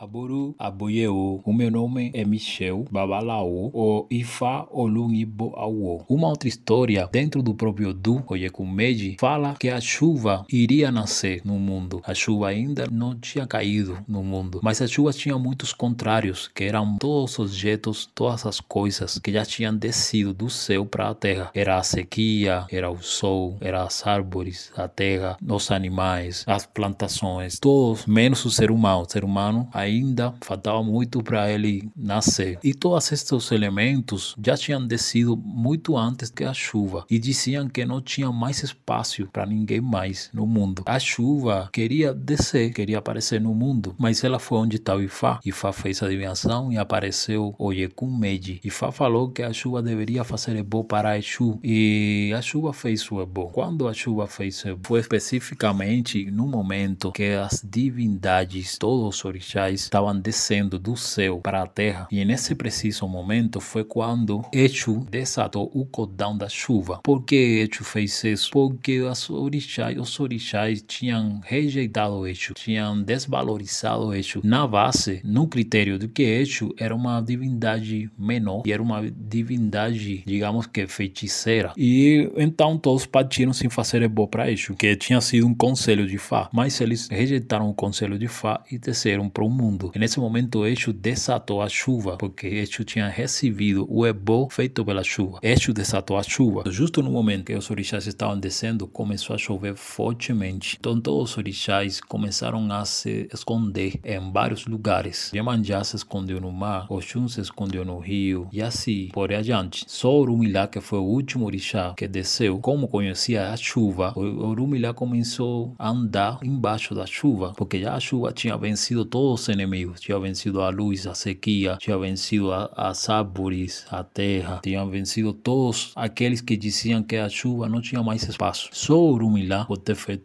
Aboru Aboyeo, o meu nome é Michel Babalao, o Ifa Olungibo Awo. Uma outra história dentro do próprio Du Oyekumeji fala que a chuva iria nascer no mundo. A chuva ainda não tinha caído no mundo, mas a chuva tinha muitos contrários, que eram todos os objetos, todas as coisas que já tinham descido do céu para a terra. Era a sequia, era o sol, era as árvores, a terra, os animais, as plantações, todos menos o ser humano. O ser humano ainda ainda faltava muito para ele nascer. E todos estes elementos já tinham descido muito antes que a chuva e diziam que não tinha mais espaço para ninguém mais no mundo. A chuva queria descer, queria aparecer no mundo, mas ela foi onde está o Ifá. Ifá fez a adivinhação e apareceu o Yekun Meiji. Ifá falou que a chuva deveria fazer ebo para Exu e a chuva fez o ebo. Quando a chuva fez ebo, foi especificamente no momento que as divindades, todos os orixás, estavam descendo do céu para a terra. E nesse preciso momento foi quando Exu desatou o cordão da chuva. Por que Exu fez isso? Porque as orixás, os orixás tinham rejeitado Exu, tinham desvalorizado Exu na base, no critério de que Exu era uma divindade menor e era uma divindade, digamos que feiticeira. E então todos partiram sem fazer bom para Exu, que tinha sido um conselho de Fá. Mas eles rejeitaram o conselho de Fá e desceram para o mundo mundo. E nesse momento, Exu desatou a chuva, porque Exu tinha recebido o ebo feito pela chuva. Exu desatou a chuva. Justo no momento que os orixás estavam descendo, começou a chover fortemente. Então, todos os orixás começaram a se esconder em vários lugares. Iemanjá se escondeu no mar, Oxum se escondeu no rio, e assim por adiante. Só Orumilá, que foi o último orixá que desceu, como conhecia a chuva, Orumilá começou a andar embaixo da chuva, porque já a chuva tinha vencido todos os inimigos. Tinha vencido a luz, a sequia, tinha vencido a, as árvores, a terra, tinha vencido todos aqueles que diziam que a chuva não tinha mais espaço. Só Urumilá, por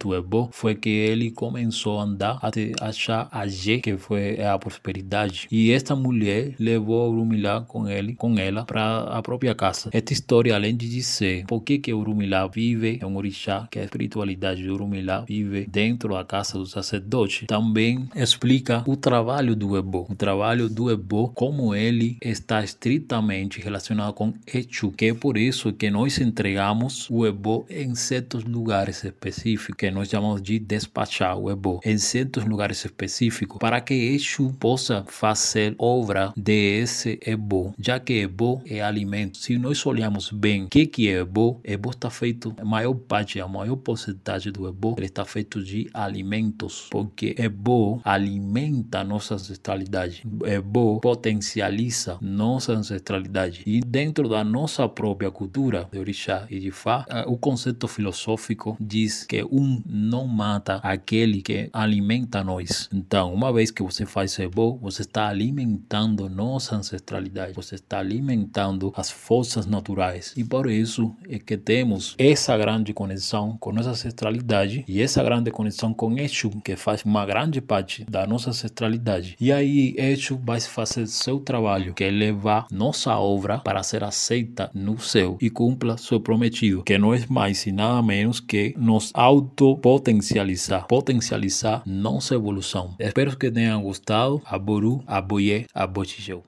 o Ebo, foi que ele começou a andar até achar a G, que foi a prosperidade. E esta mulher levou Urumilá com ele, com ela, para a própria casa. Esta história, além de dizer por que que Urumilá vive, é um orixá, que a espiritualidade de Urumilá vive dentro da casa do sacerdote, também explica o trabalho trabalho do Ebo. O trabalho do Ebo, como ele está estritamente relacionado com Echu, que é por isso que nós entregamos o Ebo em certos lugares específicos, que nós chamamos de despachar o Ebo, em certos lugares específicos, para que Echu possa fazer obra desse Ebo, já que Ebo é alimento. Se nós olharmos bem o que, que é Ebo, Ebo está feito, a maior parte, a maior porcentagem do Ebo, ele está feito de alimentos, porque Ebo alimenta nossa ancestralidade. É bom, potencializa nossa ancestralidade. E dentro da nossa própria cultura de orixá e de fá, o conceito filosófico diz que um não mata aquele que alimenta nós. Então, uma vez que você faz bom, você está alimentando nossa ancestralidade, você está alimentando as forças naturais. E por isso é que temos essa grande conexão com nossa ancestralidade e essa grande conexão com Exu, que faz uma grande parte da nossa ancestralidade e aí Exu vai fazer seu trabalho, que é levar nossa obra para ser aceita no céu e cumpra seu prometido, que não é mais e nada menos que nos autopotencializar, potencializar nossa evolução. Espero que tenham gostado. Aboru, aboye, abochijeu.